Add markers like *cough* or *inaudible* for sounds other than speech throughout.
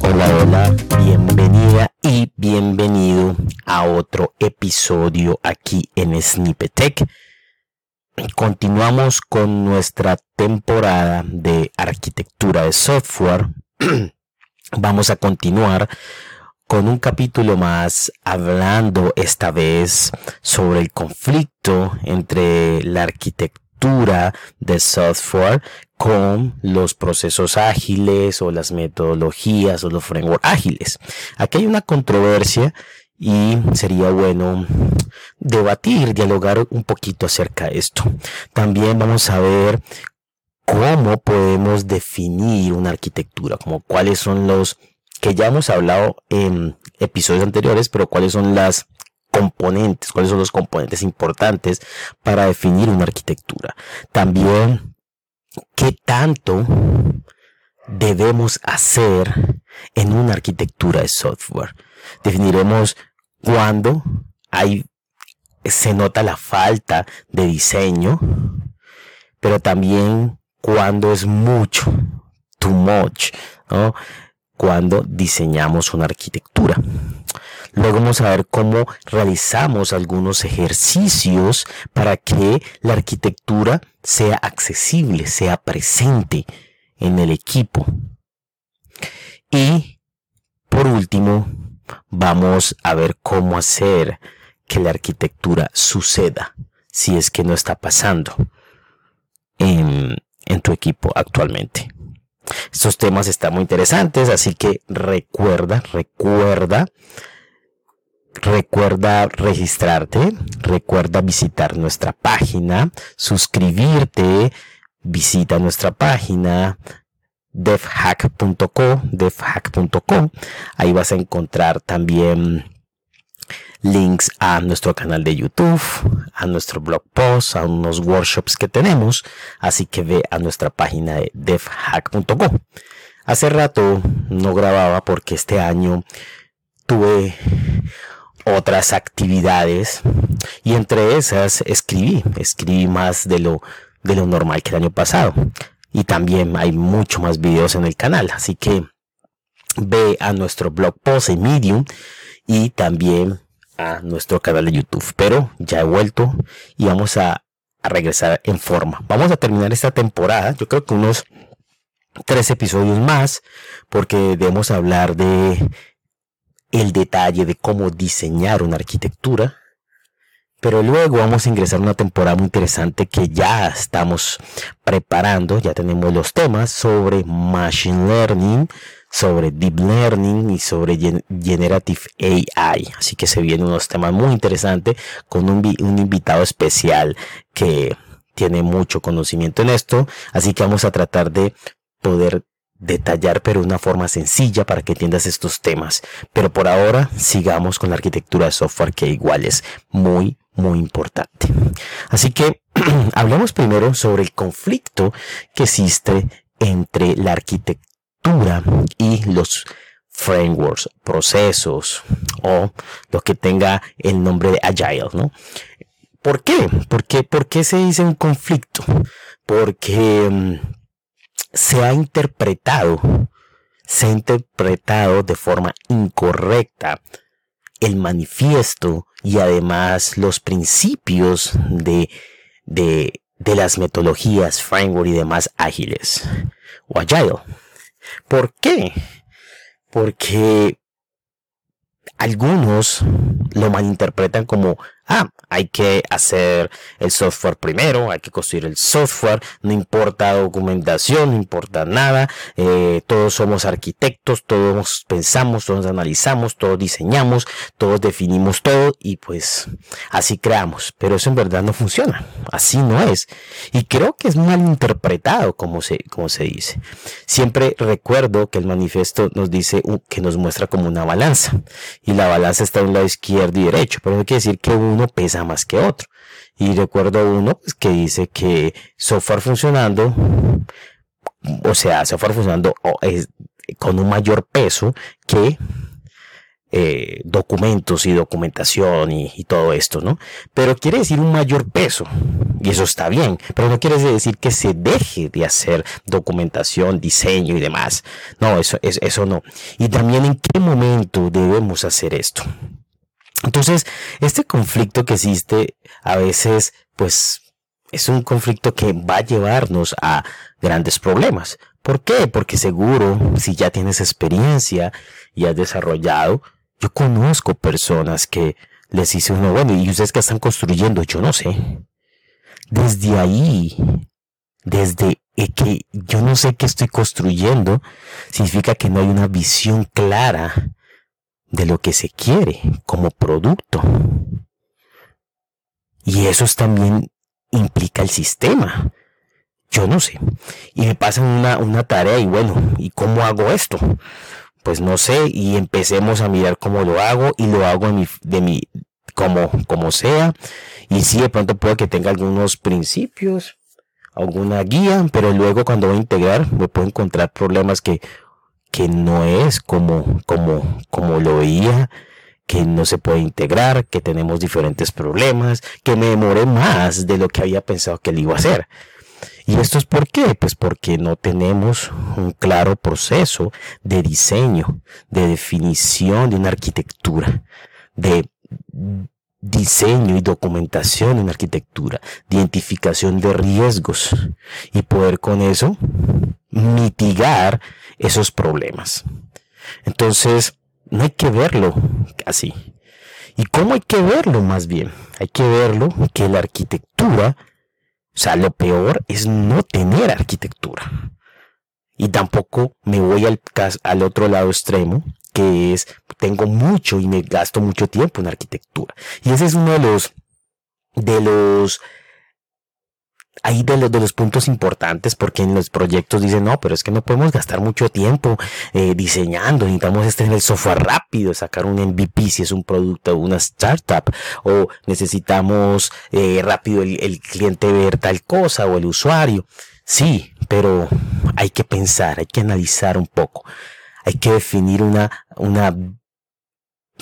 Hola, hola, bienvenida y bienvenido a otro episodio aquí en Snippetech. Continuamos con nuestra temporada de arquitectura de software. *clears throat* Vamos a continuar con un capítulo más hablando esta vez sobre el conflicto entre la arquitectura de software con los procesos ágiles o las metodologías o los frameworks ágiles. Aquí hay una controversia y sería bueno debatir, dialogar un poquito acerca de esto. También vamos a ver cómo podemos definir una arquitectura, como cuáles son los que ya hemos hablado en episodios anteriores, pero cuáles son las componentes, cuáles son los componentes importantes para definir una arquitectura. También qué tanto debemos hacer en una arquitectura de software. Definiremos cuándo hay, se nota la falta de diseño, pero también cuando es mucho, too much, ¿no? Cuando diseñamos una arquitectura. Luego vamos a ver cómo realizamos algunos ejercicios para que la arquitectura sea accesible, sea presente en el equipo. Y por último, vamos a ver cómo hacer que la arquitectura suceda si es que no está pasando en, en tu equipo actualmente. Estos temas están muy interesantes, así que recuerda, recuerda Recuerda registrarte, recuerda visitar nuestra página, suscribirte, visita nuestra página devhack.co, devhack.com. Ahí vas a encontrar también links a nuestro canal de YouTube, a nuestro blog post, a unos workshops que tenemos. Así que ve a nuestra página de devhack.com. Hace rato no grababa porque este año tuve otras actividades y entre esas escribí, escribí más de lo, de lo normal que el año pasado y también hay mucho más videos en el canal, así que ve a nuestro blog post en Medium y también nuestro canal de YouTube, pero ya he vuelto y vamos a, a regresar en forma. Vamos a terminar esta temporada, yo creo que unos tres episodios más, porque debemos hablar de el detalle de cómo diseñar una arquitectura. Pero luego vamos a ingresar a una temporada muy interesante que ya estamos preparando, ya tenemos los temas sobre Machine Learning, sobre Deep Learning y sobre Generative AI. Así que se vienen unos temas muy interesantes con un, invitado especial que tiene mucho conocimiento en esto. Así que vamos a tratar de poder detallar pero de una forma sencilla para que entiendas estos temas. Pero por ahora sigamos con la arquitectura de software que igual es muy muy importante. Así que *clears throat* hablemos primero sobre el conflicto que existe entre la arquitectura y los frameworks, procesos o lo que tenga el nombre de agile, ¿no? ¿Por qué? ¿Por qué, ¿Por qué se dice un conflicto? Porque mm, se ha interpretado, se ha interpretado de forma incorrecta el manifiesto y además los principios de, de, de las metodologías, framework y demás ágiles o agile. ¿Por qué? Porque algunos lo malinterpretan como ah, hay que hacer el software primero, hay que construir el software, no importa documentación, no importa nada, eh, todos somos arquitectos, todos pensamos, todos analizamos, todos diseñamos, todos definimos todo y pues así creamos, pero eso en verdad no funciona, así no es. Y creo que es mal interpretado como se, se dice. Siempre recuerdo que el manifiesto nos dice que nos muestra como una balanza y la balanza está en un lado izquierdo y derecho, pero no quiere decir que uno pesa más que otro. Y recuerdo uno pues, que dice que software funcionando, o sea, software funcionando es, con un mayor peso que eh, documentos y documentación y, todo esto, ¿no? Pero quiere decir un mayor peso y eso está bien, pero no quiere decir que se deje de hacer documentación, diseño y demás. No, eso, eso, eso no. Y también en qué momento debemos hacer esto. Entonces, este conflicto que existe a veces, pues, es un conflicto que va a llevarnos a grandes problemas. ¿Por qué? Porque seguro, si ya tienes experiencia y has desarrollado, yo conozco personas que les hice uno, bueno, y ustedes que están construyendo, yo no sé. Desde ahí, desde que yo no sé qué estoy construyendo, significa que no hay una visión clara de lo que se quiere como producto. Y eso también implica el sistema. Yo no sé. Y me pasan una, una tarea y bueno, ¿y cómo hago esto? pues no sé, y empecemos a mirar cómo lo hago y lo hago de mi, de mi como, como sea. Y sí, de pronto puede que tenga algunos principios, alguna guía, pero luego cuando voy a integrar me puedo encontrar problemas que, que no es como, como, como lo veía, que no se puede integrar, que tenemos diferentes problemas, que me demoré más de lo que había pensado que le iba a hacer. ¿Y esto es por qué? Pues porque no tenemos un claro proceso de diseño, de definición de una arquitectura, de diseño y documentación en arquitectura, de identificación de riesgos y poder con eso mitigar esos problemas. Entonces, no hay que verlo así. ¿Y cómo hay que verlo más bien? Hay que verlo que la arquitectura o sea, lo peor es no tener arquitectura. Y tampoco me voy al, al otro lado extremo, que es, tengo mucho y me gasto mucho tiempo en arquitectura. Y ese es uno de los, de los ahí de los, de los puntos importantes porque en los proyectos dicen no pero es que no podemos gastar mucho tiempo eh, diseñando necesitamos tener el software rápido sacar un MVP si es un producto o una startup o necesitamos eh, rápido el, el cliente ver tal cosa o el usuario sí pero hay que pensar hay que analizar un poco hay que definir una una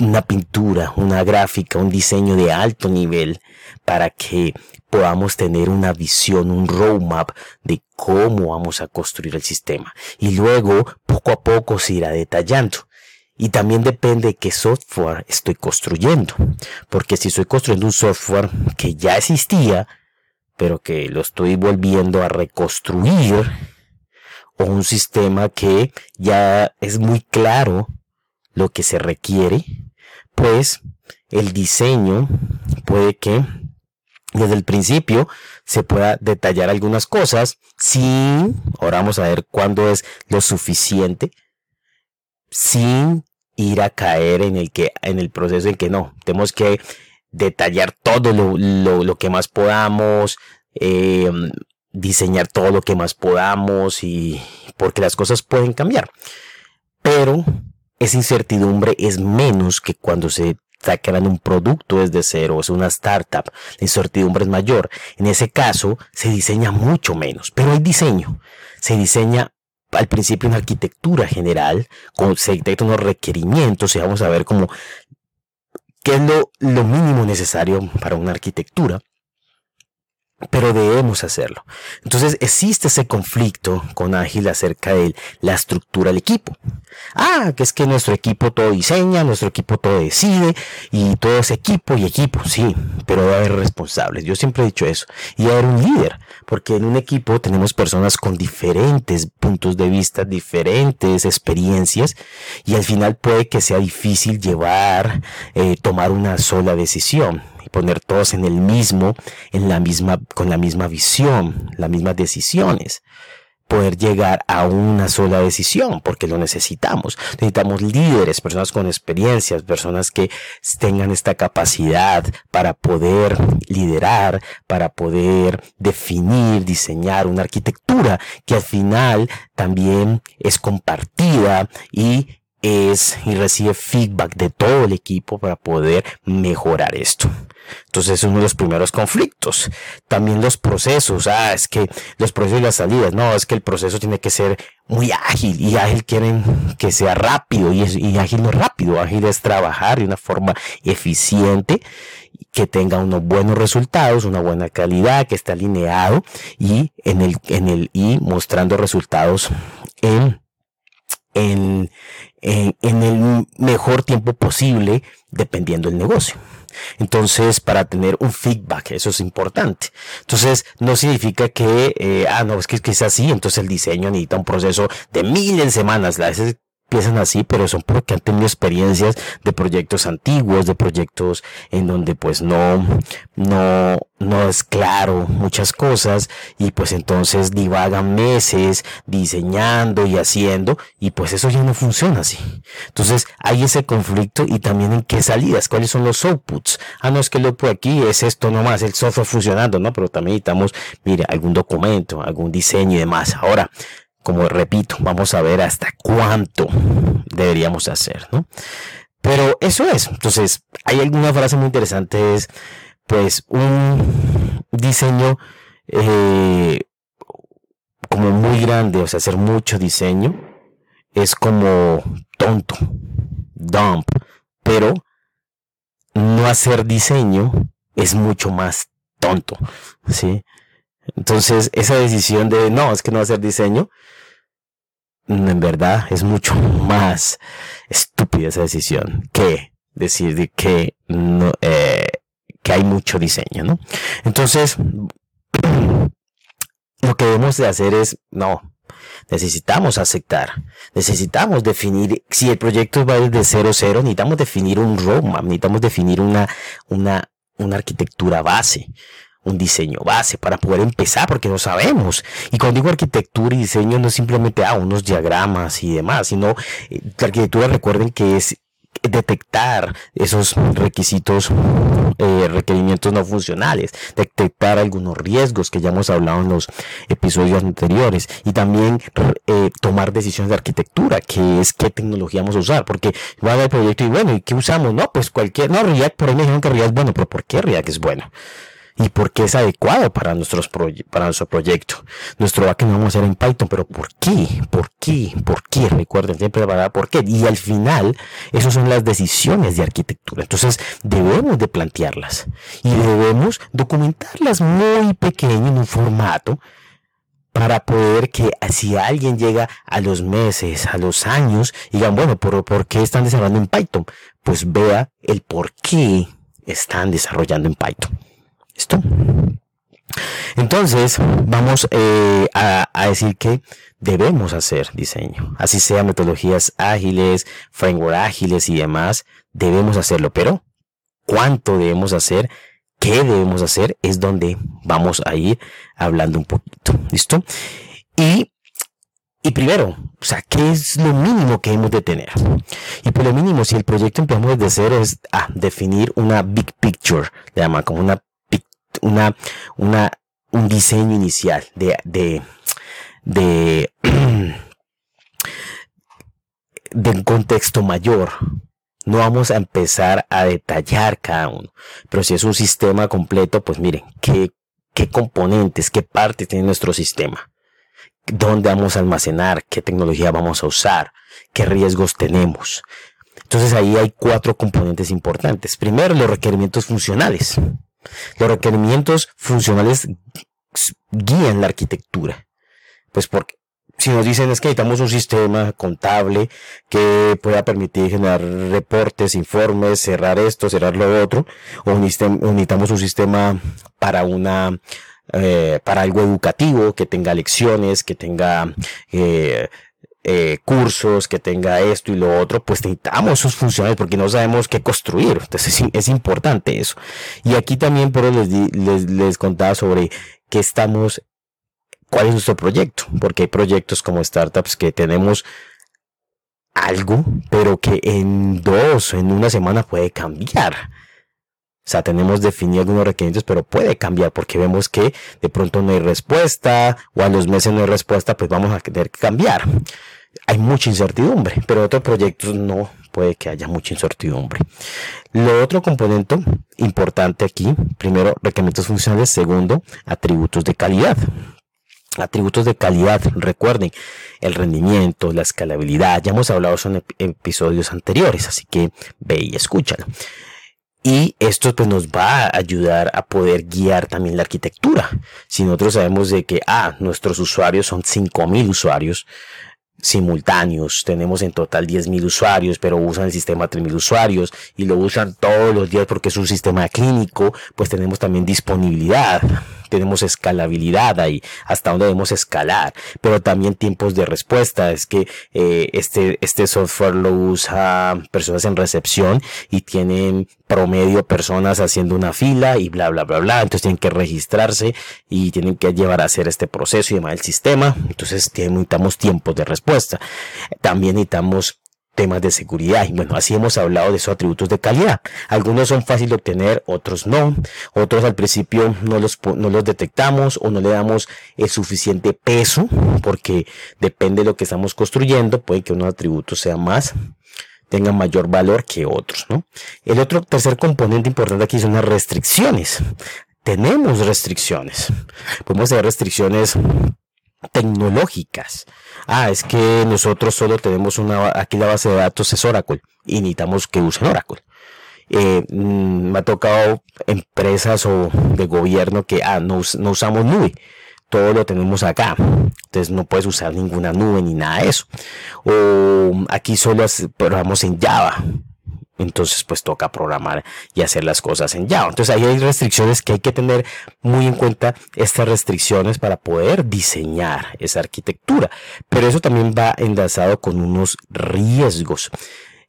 una pintura, una gráfica, un diseño de alto nivel para que podamos tener una visión, un roadmap de cómo vamos a construir el sistema. Y luego, poco a poco se irá detallando. Y también depende de qué software estoy construyendo. Porque si estoy construyendo un software que ya existía, pero que lo estoy volviendo a reconstruir, o un sistema que ya es muy claro lo que se requiere, pues el diseño puede que desde el principio se pueda detallar algunas cosas sin, ahora vamos a ver cuándo es lo suficiente, sin ir a caer en el que, en el proceso en que no, tenemos que detallar todo lo, lo, que más podamos, em, diseñar todo lo que más podamos y porque las cosas pueden cambiar. Pero esa incertidumbre es menos que cuando se está creando un producto desde cero, es una startup, la incertidumbre es mayor. En ese caso, se diseña mucho menos, pero hay diseño. Se diseña al principio una arquitectura general, con, se detectan unos requerimientos y vamos a ver cómo, qué es lo, lo mínimo necesario para una arquitectura pero debemos hacerlo. Entonces existe ese conflicto con Ágil acerca de la estructura del equipo. Ah, que es que nuestro equipo todo diseña, nuestro equipo todo decide y todo es equipo y equipo, sí, pero debe haber responsables. Yo siempre he dicho eso. Y debe haber un líder, porque en un equipo tenemos personas con diferentes puntos de vista, diferentes experiencias y al final puede que sea difícil llevar, eh, tomar una sola decisión poner todos en el mismo, en la misma, con la misma visión, las mismas decisiones poder llegar a una sola decisión, porque lo necesitamos. Necesitamos líderes, personas con experiencias, personas que tengan esta capacidad para poder liderar, para poder definir, diseñar una arquitectura que al final también es compartida y es y recibe feedback de todo el equipo para poder mejorar esto. Entonces es uno de los primeros conflictos. También los procesos. Ah, es que los procesos y las salidas. No, es que el proceso tiene que ser muy ágil y ágil quieren que sea rápido y, y ágil no es rápido. Ágil es trabajar de una forma eficiente que tenga unos buenos resultados, una buena calidad, que esté alineado y en el, en el, y mostrando resultados en, en, en, el mejor tiempo posible dependiendo del negocio. Entonces, para tener un feedback, eso es importante. Entonces, no significa que, eh, ah, no, es que, es así, entonces el diseño necesita un proceso de miles de semanas. A veces empiezan así, pero son porque han tenido experiencias de proyectos antiguos, de proyectos en donde pues no, no, no es claro muchas cosas y pues entonces divagan meses diseñando y haciendo y pues eso ya no funciona así. Entonces hay ese conflicto y también en qué salidas, cuáles son los outputs. Ah, no es que lo por aquí es esto nomás, el software funcionando, ¿no? Pero también necesitamos, mire, algún documento, algún diseño y demás. Ahora, como repito, vamos a ver hasta cuánto deberíamos hacer, ¿no? Pero eso es. Entonces, hay alguna frase muy interesante, es pues un diseño eh, como muy grande, o sea, hacer mucho diseño es como tonto, dump, pero no hacer diseño es mucho más tonto, ¿sí? Entonces, esa decisión de no, es que no hacer diseño, en verdad es mucho más estúpida esa decisión que decir que no, eh, que hay mucho diseño, ¿no? Entonces, *clears throat* lo que debemos de hacer es, no, necesitamos aceptar, necesitamos definir, si el proyecto va desde cero cero, necesitamos definir un roadmap, necesitamos definir una, una, una arquitectura base un diseño base para poder empezar, porque no sabemos. Y cuando digo arquitectura y diseño, no es simplemente ah, unos diagramas y demás, sino eh, la arquitectura, recuerden que es detectar esos requisitos, eh, requerimientos no funcionales, detectar algunos riesgos que ya hemos hablado en los episodios anteriores y también eh, tomar decisiones de arquitectura, que es qué tecnología vamos a usar, porque va a haber proyecto y bueno, ¿y qué usamos? No, pues cualquier, no, React, por ahí me dijeron que React es bueno, pero ¿por qué React es bueno? Y porque es adecuado para, para nuestro proyecto. Nuestro backend lo vamos a hacer en Python, pero ¿por qué? ¿Por qué? ¿Por qué? Recuerden siempre para por qué. Y al final, esas son las decisiones de arquitectura. Entonces, debemos de plantearlas y debemos documentarlas muy pequeño en un formato para poder que si alguien llega a los meses, a los años, digan, bueno, ¿por, ¿por qué están desarrollando en Python? Pues vea el por qué están desarrollando en Python. ¿Listo? Entonces, vamos eh, a, decir que debemos hacer diseño. Así sea metodologías ágiles, framework ágiles y demás, debemos hacerlo. Pero, ¿cuánto debemos hacer? ¿Qué debemos hacer? Es donde vamos a ir hablando un poquito. ¿Listo? Y, y primero, o sea, ¿qué es lo mínimo que hemos de tener? Y por lo mínimo, si el proyecto empezamos desde cero, es a definir una big picture, le llaman como una una, una, un diseño inicial de, de, de, *clears throat* de un contexto mayor. No vamos a empezar a detallar cada uno. Pero si es un sistema completo, pues miren, qué, qué componentes, qué partes tiene nuestro sistema. ¿Dónde vamos a almacenar? ¿Qué tecnología vamos a usar? ¿Qué riesgos tenemos? Entonces ahí hay cuatro componentes importantes. Primero, los requerimientos funcionales. Los requerimientos funcionales guían la arquitectura. Pues porque si nos dicen es que necesitamos un sistema contable que pueda permitir generar reportes, informes, cerrar esto, cerrar lo otro, o necesitamos un sistema para una eh, para algo educativo que tenga lecciones, que tenga eh, eh, cursos, que tenga esto y lo otro, pues necesitamos sus funciones porque no sabemos qué construir. Entonces es, importante eso. Y aquí también pero les, les, les contaba sobre qué estamos, cuál es nuestro proyecto, porque hay proyectos como startups que tenemos algo, pero que en dos, en una semana puede cambiar. O sea, tenemos definido algunos requerimientos, pero puede cambiar porque vemos que de pronto no hay respuesta o a los meses no hay respuesta, pues vamos a tener que cambiar. hay mucha incertidumbre, pero otros proyectos no puede que haya mucha incertidumbre. Lo otro componente importante aquí, primero, requerimientos funcionales, segundo, atributos de calidad. Atributos de calidad, recuerden, el rendimiento, la escalabilidad, ya hemos hablado en episodios anteriores, así que ve y escúchalo. Y esto pues nos va a ayudar a poder guiar también la arquitectura. Si nosotros sabemos de que, ah, nuestros usuarios son 5000 usuarios, simultáneos. Tenemos en total 10.000 usuarios, pero usan el sistema 3.000 usuarios y lo usan todos los días porque es un sistema clínico, pues tenemos también disponibilidad tenemos escalabilidad ahí, hasta dónde debemos escalar, pero también tiempos de respuesta. Es que eh, este, este software lo usa personas en recepción y tienen promedio personas haciendo una fila y bla, bla, bla, bla. Entonces tienen que registrarse y tienen que llevar a hacer este proceso y demás el sistema. Entonces necesitamos tiempos de respuesta. También necesitamos temas de seguridad. Y bueno, así hemos hablado de esos atributos de calidad. Algunos son fáciles de obtener, otros no. Otros al principio no los, no los detectamos o no le damos el suficiente peso porque depende de lo que estamos construyendo. Puede que unos atributos sean más tengan mayor valor que otros, ¿no? El otro tercer componente importante aquí son las restricciones. Tenemos restricciones. Podemos tener restricciones tecnológicas. Ah, es que nosotros solo tenemos una, aquí la base de datos es Oracle y necesitamos que usen Oracle. Eh, mm, me ha tocado empresas o de gobierno que ah, no, usamos nube todo lo tenemos acá. Entonces no puedes usar ninguna nube ni nada de eso. O aquí solo programamos en Java entonces pues toca programar y hacer las cosas en Java. Entonces ahí hay restricciones que hay que tener muy en cuenta estas restricciones para poder diseñar esa arquitectura. Pero eso también va enlazado con unos riesgos.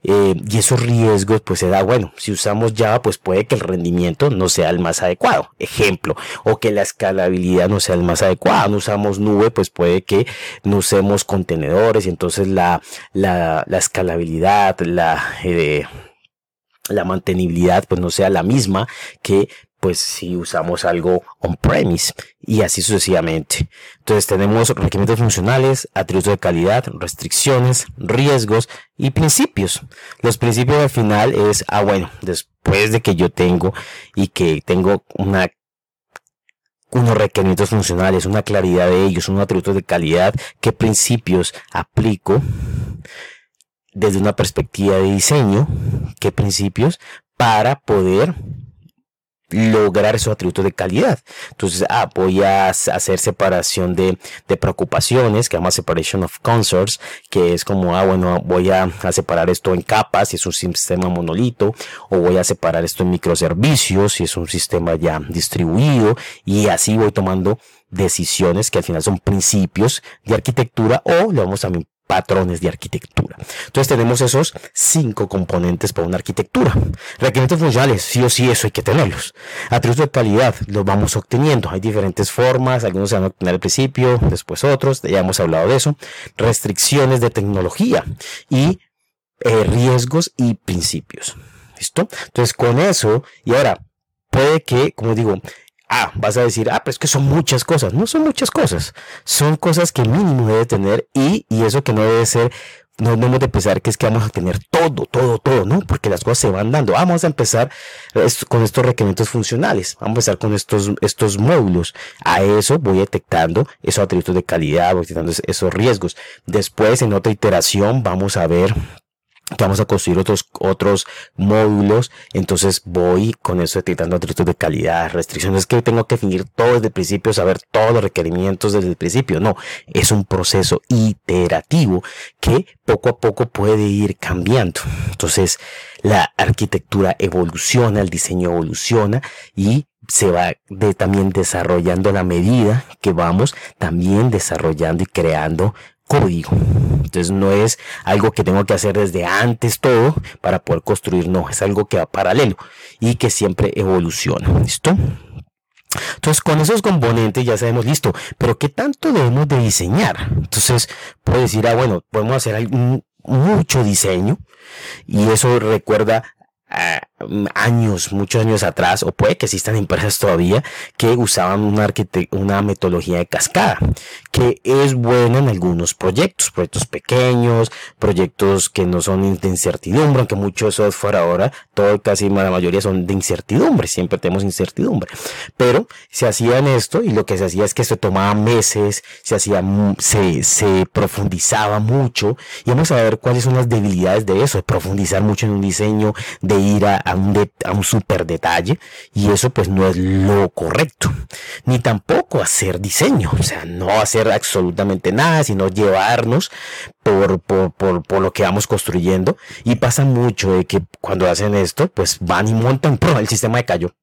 Eh, y esos riesgos pues se da, bueno, si usamos Java pues puede que el rendimiento no sea el más adecuado, ejemplo, o que la escalabilidad no sea el más adecuado, no usamos nube pues puede que no usemos contenedores y entonces la, la, la escalabilidad, la... Eh, la mantenibilidad pues no sea la misma que pues si usamos algo on-premise y así sucesivamente. Entonces tenemos requerimientos funcionales, atributos de calidad, restricciones, riesgos y principios. Los principios al final es, ah bueno, después de que yo tengo y que tengo una unos requerimientos funcionales, una claridad de ellos, unos atributos de calidad, qué principios aplico desde una perspectiva de diseño, qué principios para poder lograr esos atributos de calidad. Entonces, ah, voy a hacer separación de, de preocupaciones, que llama separation of concerns, que es como, ah, bueno, voy a, a, separar esto en capas, si es un sistema monolito, o voy a separar esto en microservicios, si es un sistema ya distribuido, y así voy tomando decisiones que al final son principios de arquitectura o le vamos también patrones de arquitectura. Entonces tenemos esos cinco componentes para una arquitectura. Requerimientos funcionales, sí o sí, eso hay que tenerlos. Atributos de calidad, los vamos obteniendo. Hay diferentes formas, algunos se van a obtener al principio, después otros, ya hemos hablado de eso. Restricciones de tecnología y eh, riesgos y principios. ¿Listo? Entonces con eso, y ahora, puede que, como digo, Ah, vas a decir, ah, pero es que son muchas cosas. No son muchas cosas. Son cosas que mínimo debe tener y, y eso que no debe ser no debemos de pensar que es que vamos a tener todo, todo, todo, ¿no? Porque las cosas se van dando. Vamos a empezar con estos requerimientos funcionales. Vamos a empezar con estos, estos módulos. A eso voy detectando esos atributos de calidad, voy detectando esos riesgos. Después, en otra iteración, vamos a ver vamos a construir otros, otros módulos. Entonces voy con eso detectando atributos de calidad, restricciones que tengo que definir todo desde el principio, saber todos los requerimientos desde el principio. No, es un proceso iterativo que poco a poco puede ir cambiando. Entonces la arquitectura evoluciona, el diseño evoluciona y se va de, también desarrollando a la medida que vamos también desarrollando y creando código. Entonces no es algo que tengo que hacer desde antes todo para poder construir, no, es algo que va paralelo y que siempre evoluciona. ¿Listo? Entonces, con esos componentes ya sabemos, listo, pero ¿qué tanto debemos de diseñar? Entonces, puedo decir, ah, bueno, podemos hacer mucho diseño y eso recuerda años, muchos años atrás, o puede que existan empresas todavía que usaban una metodología de cascada, es buena en algunos proyectos, proyectos pequeños, proyectos que no son de incertidumbre, aunque mucho software ahora, todo casi la mayoría son de incertidumbre, siempre tenemos incertidumbre. Pero se hacían esto y lo que se hacía es que se tomaba meses, se hacía, se, se profundizaba mucho y vamos a ver cuáles son las debilidades de eso, de profundizar mucho en un diseño, de ir a, un, a un super detalle y eso pues no es lo correcto, ni tampoco hacer diseño, o sea, no hacer absolutamente nada, sino llevarnos por, por, por, lo que vamos construyendo y pasa mucho de que cuando hacen esto pues van y montan, *laughs* el sistema de cayó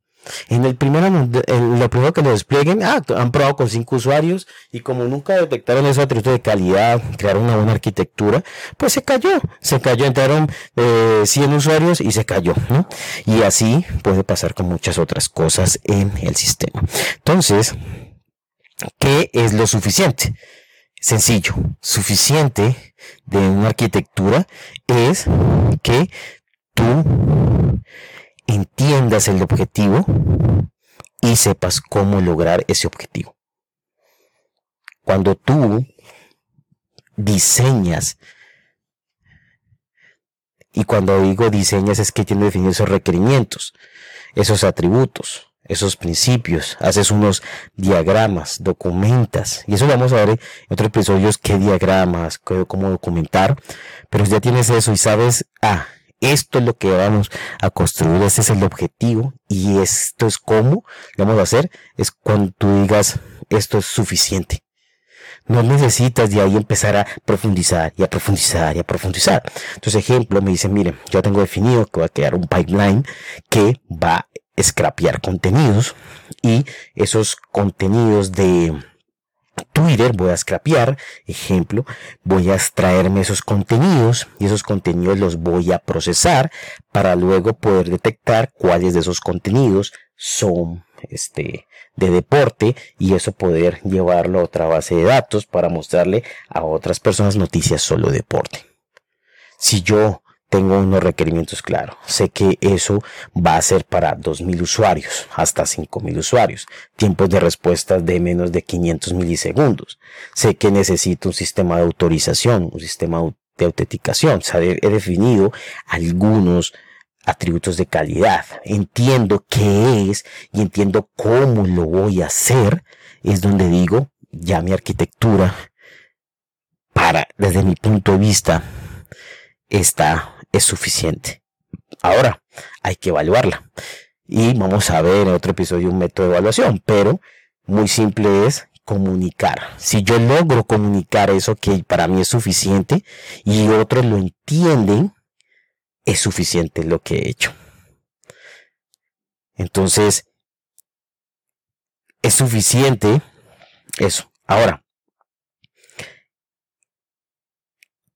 en el primero, lo primero que lo desplieguen, ah, han probado con cinco usuarios y como nunca detectaron esos atributos de calidad, crearon una buena arquitectura, pues se cayó, se cayó, entraron eh, 100 usuarios y se cayó, ¿no? Y así puede pasar con muchas otras cosas en el sistema. Entonces, ¿qué es lo suficiente? Sencillo, suficiente de una arquitectura es que tú entiendas el objetivo y sepas cómo lograr ese objetivo. Cuando tú diseñas, y cuando digo diseñas es que tienes que definir esos requerimientos, esos atributos, esos principios, haces unos diagramas, documentas, y eso lo vamos a ver en otros episodios, qué diagramas, cómo documentar, pero ya tienes eso y sabes, ah, esto es lo que vamos a construir, ese es el objetivo y esto es cómo lo vamos a hacer, es cuando tú digas esto es suficiente. No necesitas de ahí empezar a profundizar y a profundizar y a profundizar. Entonces, ejemplo, me dicen, miren, yo tengo definido que va a crear un pipeline que va scrapear contenidos y esos contenidos de, Twitter, voy a scrapear, ejemplo, voy a extraerme esos contenidos y esos contenidos los voy a procesar para luego poder detectar cuáles de esos contenidos son este de deporte y eso poder llevarlo a otra base de datos para mostrarle a otras personas noticias solo deporte. Si yo tengo unos requerimientos claros. Sé que eso va a ser para 2.000 usuarios, hasta 5.000 usuarios. Tiempos de respuesta de menos de 500 milisegundos. Sé que necesito un sistema de autorización, un sistema de autenticación. He definido algunos atributos de calidad. Entiendo qué es y entiendo cómo lo voy a hacer. Es donde digo, ya mi arquitectura, para, desde mi punto de vista, está es suficiente. Ahora, hay que evaluarla. Y vamos a ver en otro episodio un método de evaluación, pero muy simple es comunicar. Si yo logro comunicar eso que para mí es suficiente y otros lo entienden, es suficiente lo que he hecho. Entonces, es suficiente eso. Ahora,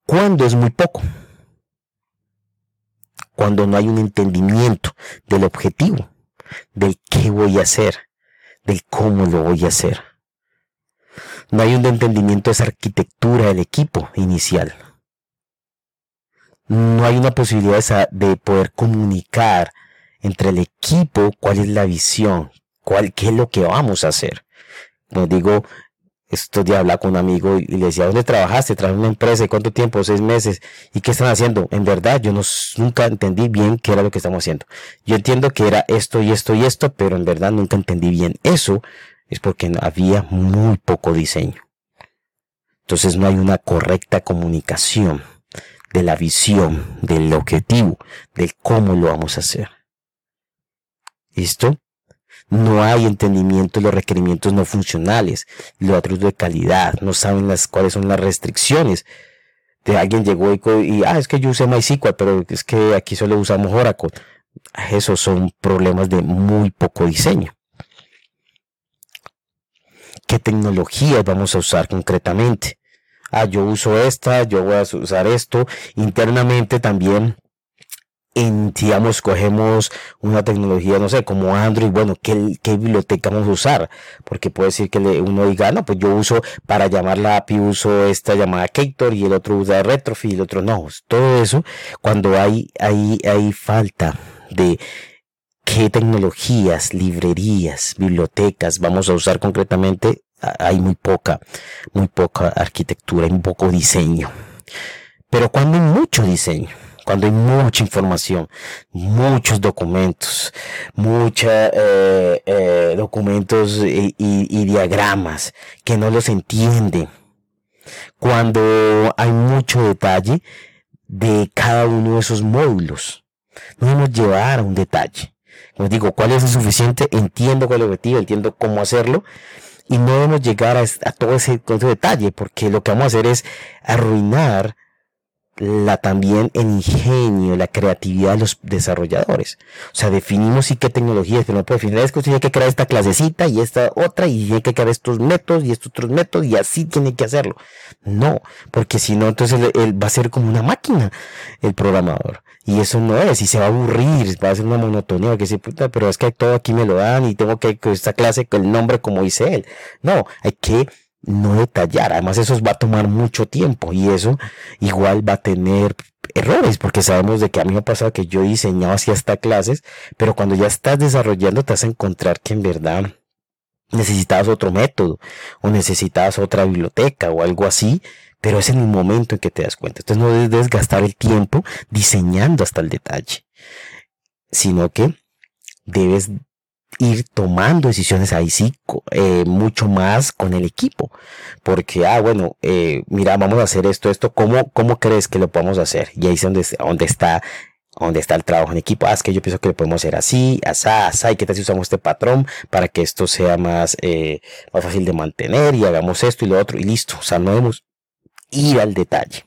¿cuándo es muy poco? Cuando no hay un entendimiento del objetivo, del qué voy a hacer, del cómo lo voy a hacer. No hay un entendimiento de esa arquitectura del equipo inicial. No hay una posibilidad de poder comunicar entre el equipo cuál es la visión, cuál, qué es lo que vamos a hacer. Como digo, estos días hablaba con un amigo y le decía, ¿dónde trabajaste? Trabajas en una empresa, ¿y cuánto tiempo? Seis meses. ¿Y qué están haciendo? En verdad, yo no, nunca entendí bien qué era lo que estamos haciendo. Yo entiendo que era esto y esto y esto, pero en verdad nunca entendí bien. Eso es porque había muy poco diseño. Entonces no hay una correcta comunicación de la visión, del objetivo, de cómo lo vamos a hacer. ¿Listo? No hay entendimiento de los requerimientos no funcionales, los atributos de calidad, no saben las cuáles son las restricciones. De alguien llegó y, ah, es que yo usé MySQL, pero es que aquí solo usamos Oracle. Esos son problemas de muy poco diseño. ¿Qué tecnologías vamos a usar concretamente? Ah, yo uso esta, yo voy a usar esto. Internamente también en, cogemos una tecnología, no sé, como Android, bueno, ¿qué, qué biblioteca vamos a usar? Porque puede decir que uno diga, no, pues yo uso para llamar la API, uso esta llamada Ktor y el otro usa Retrofit y el otro no. Todo eso, cuando hay, hay, hay falta de qué tecnologías, librerías, bibliotecas vamos a usar concretamente, hay muy poca, muy poca arquitectura, hay muy poco diseño. Pero cuando hay mucho diseño, cuando hay mucha información, muchos documentos, muchos eh, eh, documentos y, diagramas que no los entienden, cuando hay mucho detalle de cada uno de esos módulos, no debemos llevar a un detalle. Como digo, ¿cuál es el suficiente? Entiendo cuál es el objetivo, entiendo cómo hacerlo, y no debemos llegar a, todo ese, detalle, porque lo que vamos a hacer es arruinar la también el ingenio, la creatividad de los desarrolladores. O sea, definimos sí qué tecnologías, pero no puede definir, es que tiene que crear esta clasecita y esta otra, y tiene que crear estos métodos y estos otros métodos, y así tiene que hacerlo. No, porque si no, entonces él, va a ser como una máquina, el programador. Y eso no es, y se va a aburrir, va a ser una monotonía, que se puta, pero es que todo aquí me lo dan y tengo que, esta clase, con el nombre como dice él. No, hay que no detallar. Además, eso va a tomar mucho tiempo y eso igual va a tener errores, porque sabemos de que a mí me ha pasado que yo he diseñado así hasta clases, pero cuando ya estás desarrollando te vas a encontrar que en verdad necesitabas otro método o necesitabas otra biblioteca o algo así, pero es en el momento en que te das cuenta. Entonces no debes gastar el tiempo diseñando hasta el detalle, sino que debes ir tomando decisiones ahí sí eh, mucho más con el equipo. Porque ah bueno eh, mira vamos a hacer esto esto cómo cómo crees que lo podemos hacer y ahí es donde, donde está donde está el trabajo en equipo. Ah es que yo pienso que lo podemos hacer así asá asá y qué tal si usamos este patrón para que esto sea más eh, más fácil de mantener y hagamos esto y lo otro y listo o sea no debemos ir al detalle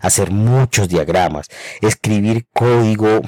hacer muchos diagramas escribir código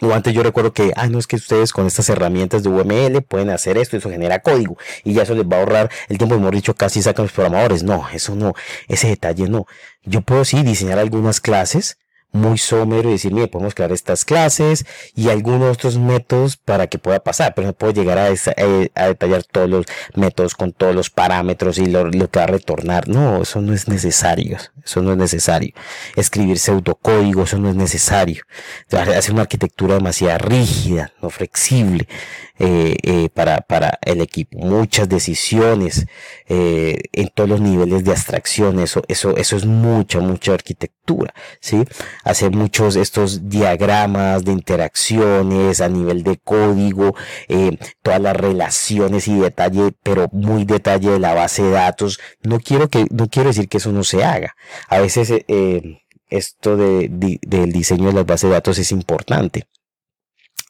o antes yo recuerdo que, ah, no es que ustedes con estas herramientas de UML pueden hacer esto, eso genera código y ya eso les va a ahorrar el tiempo, hemos dicho, casi sacan los programadores. No, eso no, ese detalle no. Yo puedo sí diseñar algunas clases, muy somero y decir, mire, podemos crear estas clases y algunos otros métodos para que pueda pasar, pero no puedo llegar a, eh, a, detallar todos los métodos con todos los parámetros y lo, que va a retornar. No, eso no es necesario, eso no es necesario. Escribir pseudocódigo, eso no es necesario. Hacer una arquitectura demasiado rígida, no flexible. Eh, eh, para, para el equipo. Muchas decisiones eh, en todos los niveles de abstracción. Eso, eso, eso es mucha, mucha arquitectura. ¿sí? Hacer muchos estos diagramas de interacciones a nivel de código, todas las relaciones y detalle, pero muy detalle de la base de datos. No quiero que, no quiero decir que eso no se haga. A veces, esto de, del diseño de las bases de datos es importante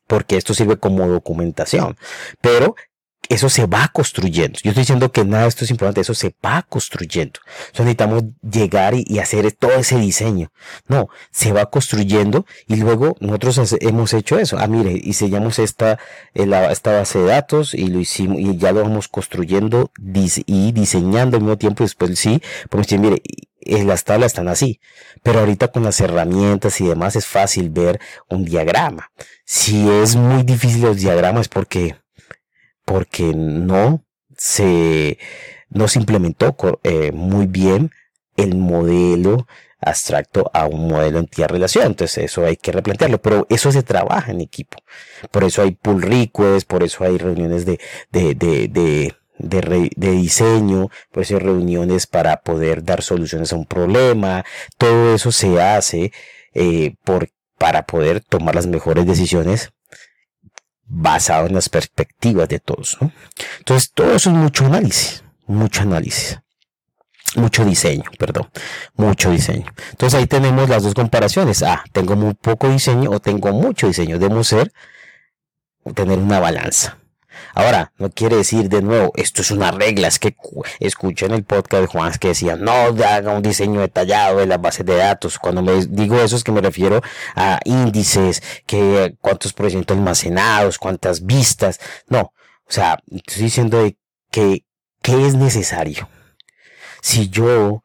porque esto sirve como documentación. Pero eso se va construyendo. Yo estoy diciendo que nada de esto es importante, eso se va construyendo. Entonces necesitamos llegar y, hacer todo ese diseño. No, se va construyendo y luego nosotros hemos hecho eso. Ah, mire, diseñamos esta, eh, esta base de datos y lo hicimos y ya lo vamos construyendo y diseñando al mismo tiempo. Después sí, podemos decir, mire, las tablas están así, pero ahorita con las herramientas y demás es fácil ver un diagrama. Si es muy difícil los diagramas porque, porque no se, no se implementó eh, muy bien el modelo abstracto a un modelo en tierra relación. Entonces eso hay que replantearlo, pero eso se trabaja en equipo. Por eso hay pull requests, por eso hay reuniones de, de, de, de de, de, diseño, puede ser reuniones para poder dar soluciones a un problema, todo eso se hace eh, por, para poder tomar las mejores decisiones basado en las perspectivas de todos. Entonces, todo eso es mucho análisis, mucho análisis. Mucho diseño, perdón, mucho diseño. Entonces ahí tenemos las dos comparaciones. Ah, tengo muy poco diseño o tengo mucho diseño. Debemos ser, tener una balanza. Ahora, no quiere decir de nuevo, esto es una regla, es que escuché en el podcast de Juan que decía, no haga un diseño detallado de las bases de datos. Cuando me digo eso es que me refiero a índices, que cuántos por almacenados, cuántas vistas. No, o sea, estoy diciendo que, ¿qué es necesario? Si yo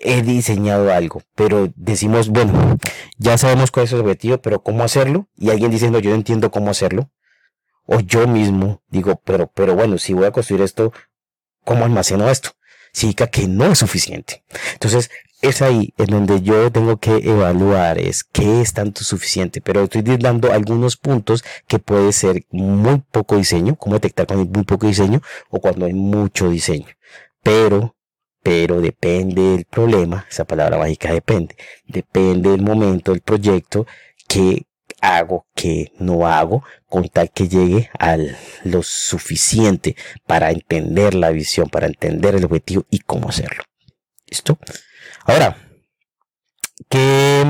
he diseñado algo, pero decimos, bueno, ya sabemos cuál es el objetivo, pero ¿cómo hacerlo? Y alguien diciendo, yo entiendo cómo hacerlo o yo mismo digo, pero, pero bueno, si voy a construir esto, ¿cómo almaceno esto? Significa que no es suficiente. Entonces, es ahí en donde yo tengo que evaluar es qué es tanto suficiente, pero estoy dando algunos puntos que puede ser muy poco diseño, cómo detectar cuando hay muy poco diseño o cuando hay mucho diseño. Pero, pero depende del problema, esa palabra mágica depende, depende del momento del proyecto, qué hago, qué no hago, con tal que llegue a lo suficiente para entender la visión, para entender el objetivo y cómo hacerlo. ¿Listo? Ahora, que,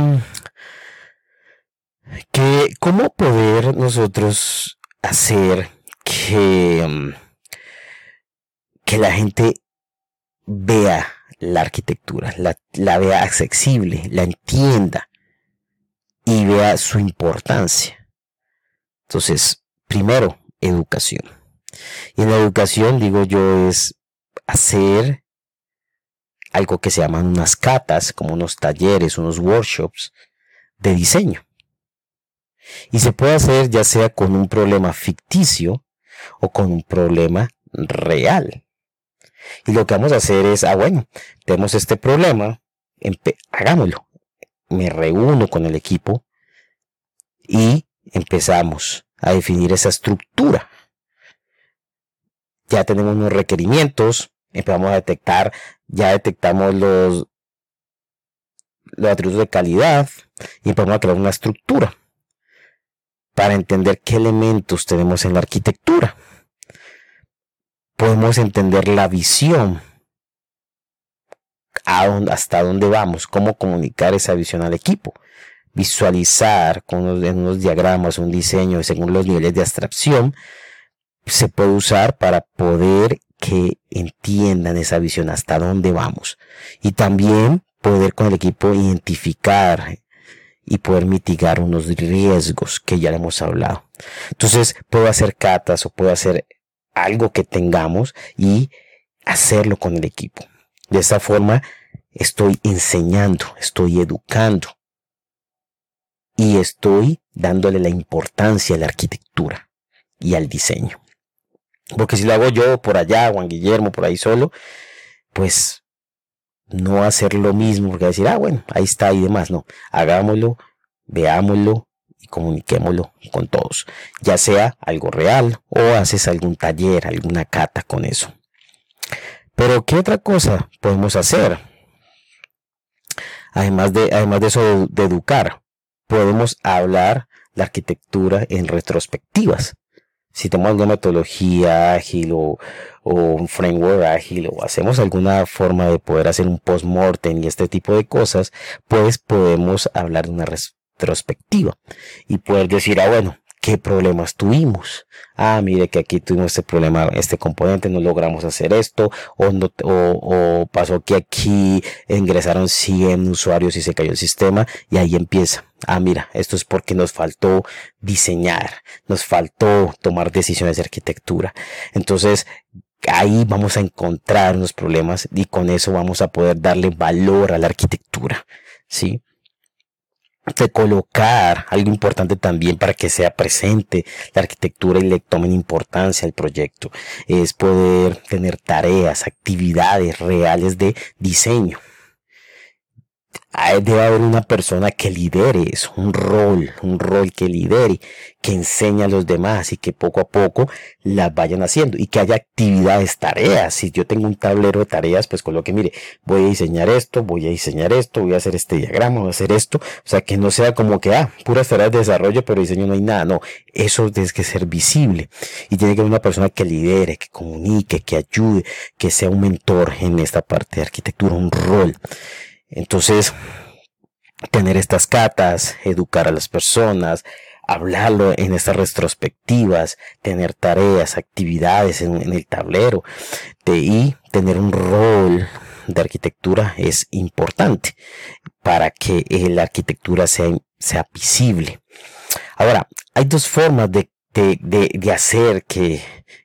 que cómo poder nosotros hacer que, que la gente vea la arquitectura, la, la vea accesible, la entienda y vea su importancia. Entonces, primero, educación. Y en la educación, digo yo, es hacer algo que se llaman unas catas, como unos talleres, unos workshops de diseño. Y se puede hacer ya sea con un problema ficticio o con un problema real. Y lo que vamos a hacer es, ah, bueno, tenemos este problema, hagámoslo. Me reúno con el equipo y empezamos a definir esa estructura. Ya tenemos unos requerimientos, empezamos a detectar, ya detectamos los, los atributos de calidad y empezamos a crear una estructura para entender qué elementos tenemos en la arquitectura. Podemos entender la visión, hasta dónde vamos, cómo comunicar esa visión al equipo, visualizar con unos, en unos diagramas, un diseño según los niveles de abstracción, se puede usar para poder que entiendan esa visión, hasta dónde vamos. Y también poder con el equipo identificar y poder mitigar unos riesgos que ya hemos hablado. Entonces, puedo hacer catas o puedo hacer algo que tengamos y hacerlo con el equipo. De esa forma, estoy enseñando, estoy educando y estoy dándole la importancia a la arquitectura y al diseño. Porque si lo hago yo por allá, Juan Guillermo, por ahí solo, pues no hacer lo mismo, porque decir, ah, bueno, ahí está y demás, no, hagámoslo, veámoslo y comuniquémoslo con todos, ya sea algo real o haces algún taller, alguna cata con eso. Pero, ¿qué otra cosa podemos hacer? Además de, además de eso de educar, podemos hablar la arquitectura en retrospectivas si tenemos una metodología ágil o, un framework ágil o hacemos alguna forma de poder hacer un post-mortem y este tipo de cosas, pues podemos hablar de una retrospectiva y poder decir, ah, bueno, qué problemas tuvimos. Ah, mire que aquí tuvimos este problema, este componente, no logramos hacer esto, o, o, pasó que aquí ingresaron 100 usuarios y se cayó el sistema, y ahí empieza. Ah, mira, esto es porque nos faltó diseñar, nos faltó tomar decisiones de arquitectura. Entonces, ahí vamos a encontrar unos problemas y con eso vamos a poder darle valor a la arquitectura. ¿Sí? De colocar algo importante también para que sea presente la arquitectura y le tomen importancia al proyecto es poder tener tareas, actividades reales de diseño debe haber una persona que lidere eso, un rol, un rol que lidere, que enseñe a los demás y que poco a poco las vayan haciendo y que haya actividades, tareas. Si yo tengo un tablero de tareas, pues coloque, mire, voy a diseñar esto, voy a diseñar esto, voy a hacer este diagrama, voy a hacer esto. O sea, que no sea como que, ah, puras tareas de desarrollo, pero diseño no hay nada. No, eso tiene que ser visible y tiene que haber una persona que lidere, que comunique, que ayude, que sea un mentor en esta parte de arquitectura, un rol. Entonces, tener estas catas, educar a las personas, hablarlo en estas retrospectivas, tener tareas, actividades en, el tablero de, y tener un rol de arquitectura es importante para que la arquitectura sea, sea visible. Ahora, hay dos formas de, de, hacer que,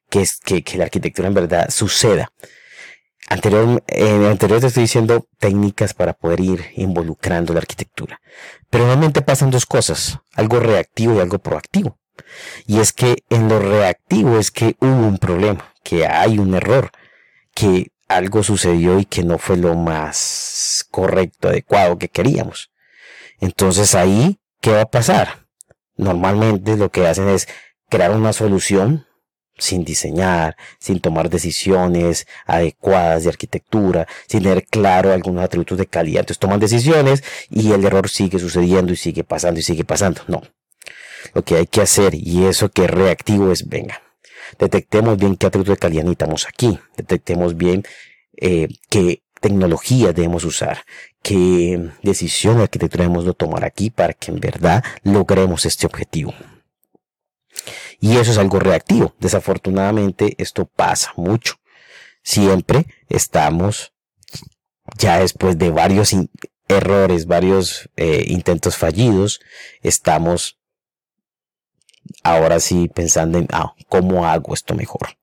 que, que la arquitectura en verdad suceda. Anterior, en anterior te estoy diciendo técnicas para poder ir involucrando la arquitectura. Pero normalmente pasan dos cosas, algo reactivo y algo proactivo. Y es que en lo reactivo es que hubo un problema, que hay un error, que algo sucedió y que no fue lo más correcto, adecuado que queríamos. Entonces ahí, ¿qué va a pasar? Normalmente lo que hacen es crear una solución sin diseñar, sin tomar decisiones adecuadas de arquitectura, sin tener claro algunos atributos de calidad. Entonces toman decisiones y el error sigue sucediendo y sigue pasando y sigue pasando. No. Lo que hay que hacer y eso que reactivo es, venga, detectemos bien qué atributos de calidad necesitamos aquí, detectemos bien eh, qué tecnología debemos usar, qué decisión de arquitectura debemos tomar aquí para que en verdad logremos este objetivo. Y eso es algo reactivo. Desafortunadamente esto pasa mucho. Siempre estamos, ya después de varios errores, varios eh, intentos fallidos, estamos ahora sí pensando en, ah, ¿cómo hago esto mejor?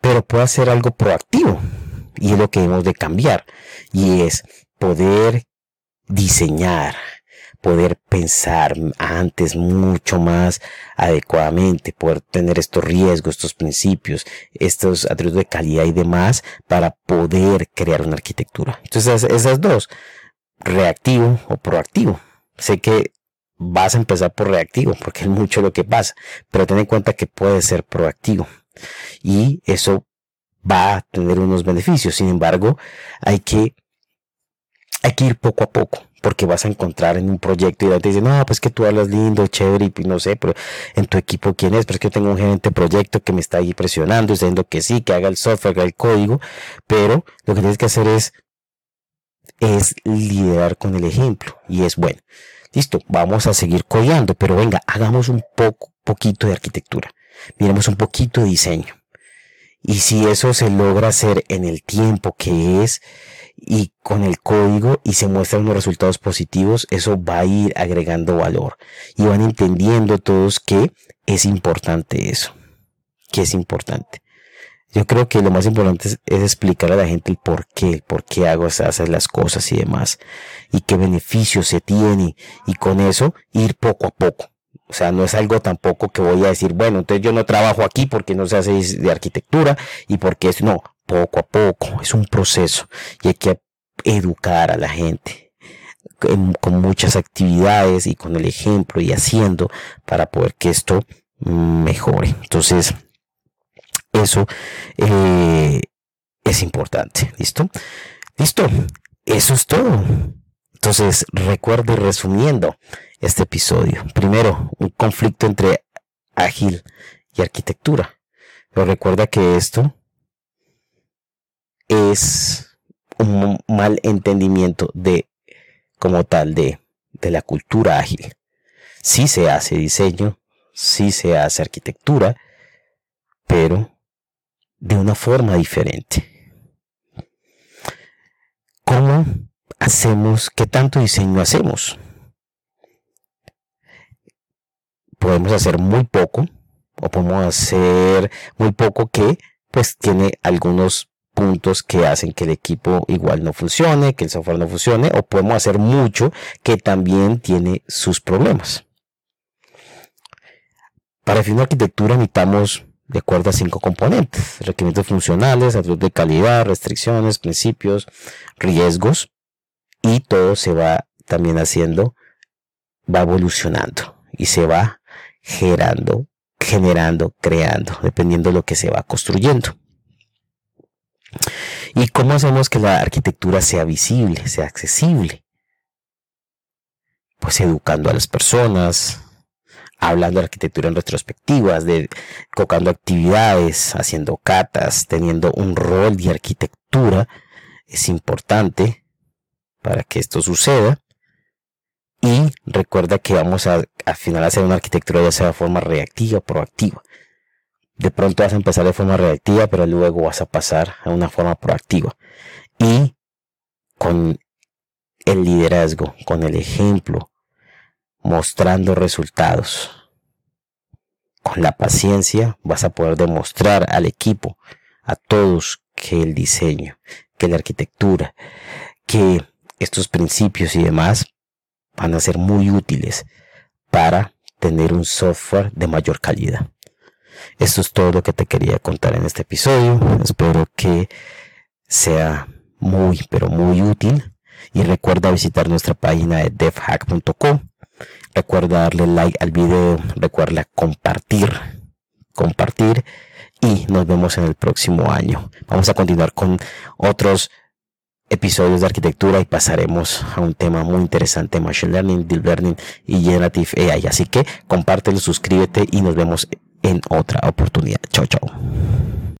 Pero puedo hacer algo proactivo y es lo que debemos de cambiar y es poder diseñar, poder pensar antes mucho más adecuadamente, poder tener estos riesgos, estos principios, estos atributos de calidad y demás para poder crear una arquitectura. Entonces esas dos, reactivo o proactivo. Sé que vas a empezar por reactivo porque es mucho lo que pasa, pero ten en cuenta que puede ser proactivo y eso va a tener unos beneficios. Sin embargo, hay que hay que ir poco a poco porque vas a encontrar en un proyecto y te dicen, no, pues que tú hablas lindo, chévere, y no sé, pero en tu equipo quién es, pero es que yo tengo un gerente de proyecto que me está ahí presionando, diciendo que sí, que haga el software, haga el código, pero lo que tienes que hacer es, es liderar con el ejemplo, y es bueno. Listo, vamos a seguir codiando, pero venga, hagamos un poco, poquito de arquitectura. Miremos un poquito de diseño. Y si eso se logra hacer en el tiempo que es, y con el código y se muestran unos resultados positivos, eso va a ir agregando valor y van entendiendo todos que es importante eso, que es importante. Yo creo que lo más importante es, explicar a la gente el por qué, por qué hago hacer las cosas y demás, y qué beneficios se tiene, y con eso ir poco a poco. O sea, no es algo tampoco que voy a decir, bueno, entonces yo no trabajo aquí porque no se hace de arquitectura y porque es, no, poco a poco, es un proceso y hay que educar a la gente con muchas actividades y con el ejemplo y haciendo para poder que esto mejore. Entonces, eso eh, es importante. ¿Listo? Listo. Eso es todo. Entonces, recuerde resumiendo este episodio. Primero, un conflicto entre ágil y arquitectura. Pero recuerda que esto es un mal entendimiento de, como tal, de, de la cultura ágil. Sí se hace diseño, sí se hace arquitectura, pero de una forma diferente. ¿Cómo hacemos? ¿Qué tanto diseño hacemos? Podemos hacer muy poco, o podemos hacer muy poco que pues tiene algunos puntos que hacen que el equipo igual no funcione, que el software no funcione, o podemos hacer mucho que también tiene sus problemas. Para definir arquitectura necesitamos de acuerdo a cinco componentes, requerimientos funcionales, atributos de calidad, restricciones, principios, riesgos, y todo se va también haciendo, va evolucionando y se va generando, generando, creando, dependiendo de lo que se va construyendo. ¿Y cómo hacemos que la arquitectura sea visible, sea accesible? Pues educando a las personas, hablando de arquitectura en retrospectivas, de tocando actividades, haciendo catas, teniendo un rol de arquitectura, es importante para que esto suceda. Y recuerda que vamos a al final hacer una arquitectura ya sea de forma reactiva o proactiva de pronto vas a empezar de forma reactiva, pero luego vas a pasar a una forma proactiva. Y con el liderazgo, con el ejemplo, mostrando resultados. Con la paciencia vas a poder demostrar al equipo, a todos, que el diseño, que la arquitectura, que estos principios y demás van a ser muy útiles para tener un software de mayor calidad. Esto es todo lo que te quería contar en este episodio. Espero que sea muy, pero muy útil. Y recuerda visitar nuestra página de devhack.com. Recuerda darle like al video. Recuerda compartir. Compartir. Y nos vemos en el próximo año. Vamos a continuar con otros episodios de arquitectura y pasaremos a un tema muy interesante, Machine Learning, Deep Learning y Generative AI. Así que compártelo, suscríbete y nos vemos en otra oportunidad. Chao, chao.